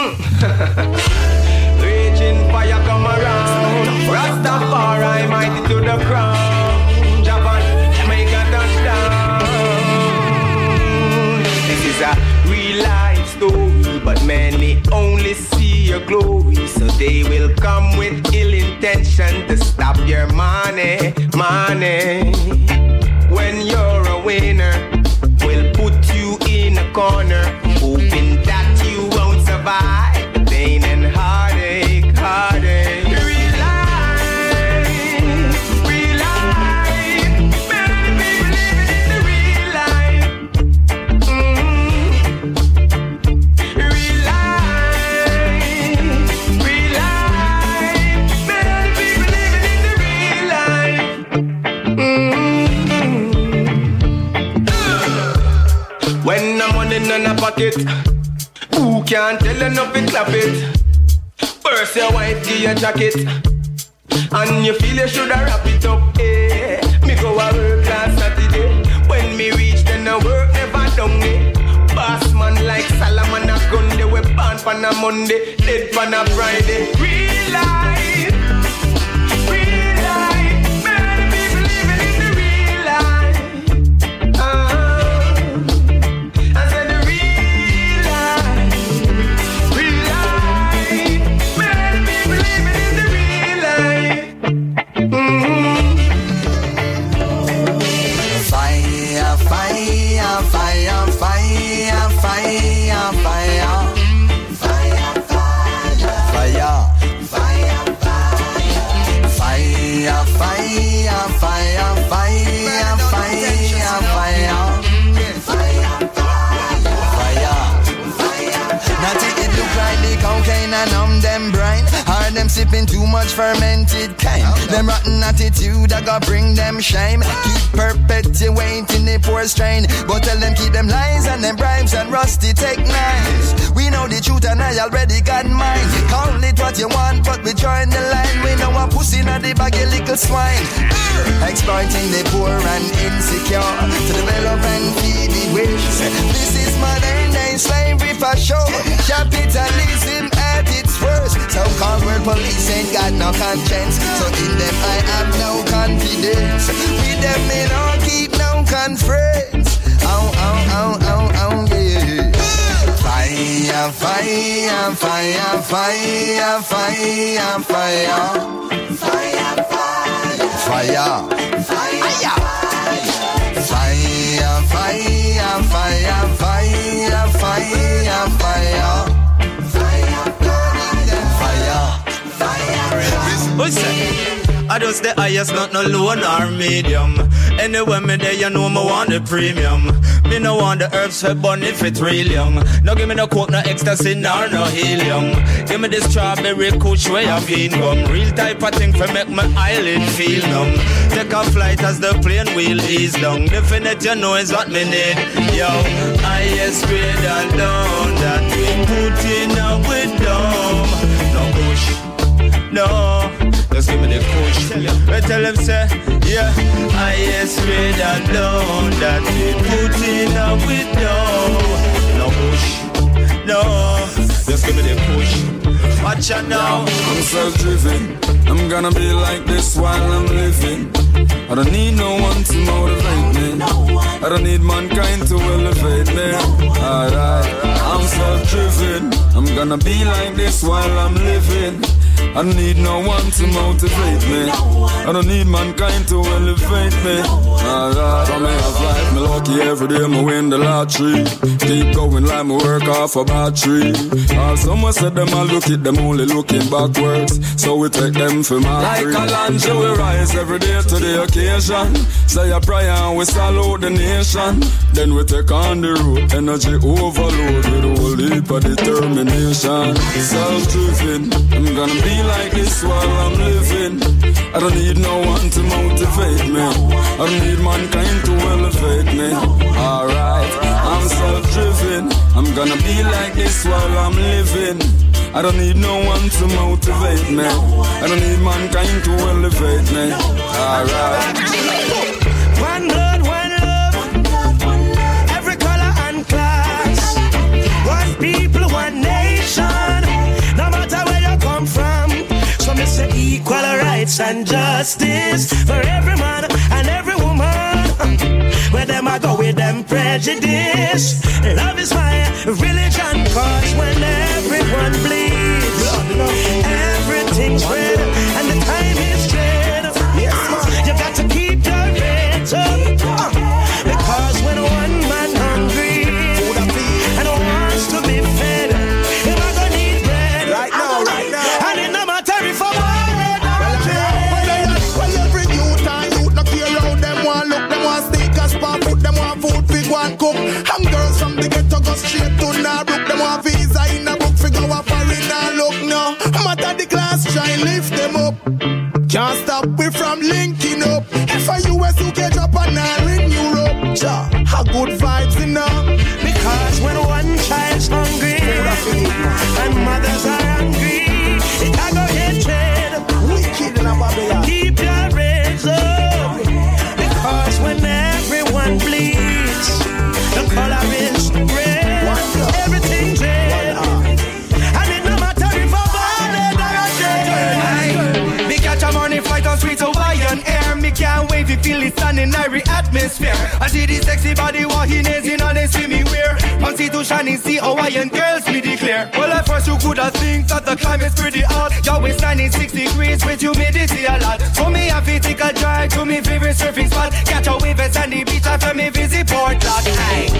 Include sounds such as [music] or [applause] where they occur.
[laughs] Raging fire come around. Rastafari mighty to the crown. Japan, Jamaica touchdown. This is a real life story, but many only see your glory. So they will come with ill intention to stop your money, money. When you're a winner, we'll put you in a corner, pocket, who can't tell enough to clap it? First your you a jacket, and you feel you shoulda wrap it up. Eh, me go a work last Saturday. When me reach, then I work never done it. Boss man like Solomon gun, they we born on a Monday, dead on a Friday. Real life, Them sipping too much fermented kind? Them rotten attitude that got bring them shame. Keep perpetuating the poor strain. But tell them keep them lies and them bribes and rusty take knives. We know the truth and I already got mine. Call it what you want, but we join the line. We know a pussy not the bag, you little swine. Exploiting the poor and insecure to develop and feed the wish. This is modern day slavery for sure. Capitalism police ain't got no conscience. So in them I have no confidence. With them me don't keep no conference. Oh, oh, oh, oh, oh, yeah. Fire, fire, fire, fire, fire, fire. Fire, fire, fire, fire. Fire, fire, fire, fire, fire, fire. I just the highest, not no low nor medium. Anywhere me there, you know me want the premium. Me no want the herbs for it real young. No give me no coke, no ecstasy, nor no helium. Give me the strawberry kush where you been gum. Real type of thing for make my eyelid feel numb. Take a flight as the plane wheel is down. Definite, you know is what me need. Yo, highest grade and down that we put in a with dumb. I tell them say, yeah, highest grade and down that we put in a with dumb. No push, no. Just give me the push. Watch out now. I'm self-driven. I'm gonna be like this while I'm living. I don't need no one to motivate me. I don't need mankind to elevate me. Alright, I'm self-driven. I'm gonna be like this while I'm living. I don't need no one to motivate me. I don't need mankind to elevate me. Alright, I may have life, me lucky every day, me win the lottery. Keep going like me work off a battery. All someone said them I look it, them only looking backwards. So we take them for my Like a lunch, we rise every day to the occasion. Say a prayer and we salute the nation. Then we take on the road, energy overload with a whole heap of determination. Self-driven, I'm gonna be like this while I'm living. I don't need no one to motivate me. I don't need mankind to elevate me. Alright, I'm self-driven. I'm gonna be like this while I'm living. I don't need no one to motivate me. I don't need mankind to elevate me. Alright. and justice for every man and every woman. Where them I go with them prejudice. Love is my religion, cause when everyone bleeds, everything's thank you the body wahines in on see swimming wear. Constitution is the Hawaiian girls we declare. Well, at first you could have think that the climate's pretty hot. Your waistline is six degrees with humidity a lot. So me a to take a drive to me favorite surfing spot. Catch a wave at sandy beach after me visit Portland. Hey.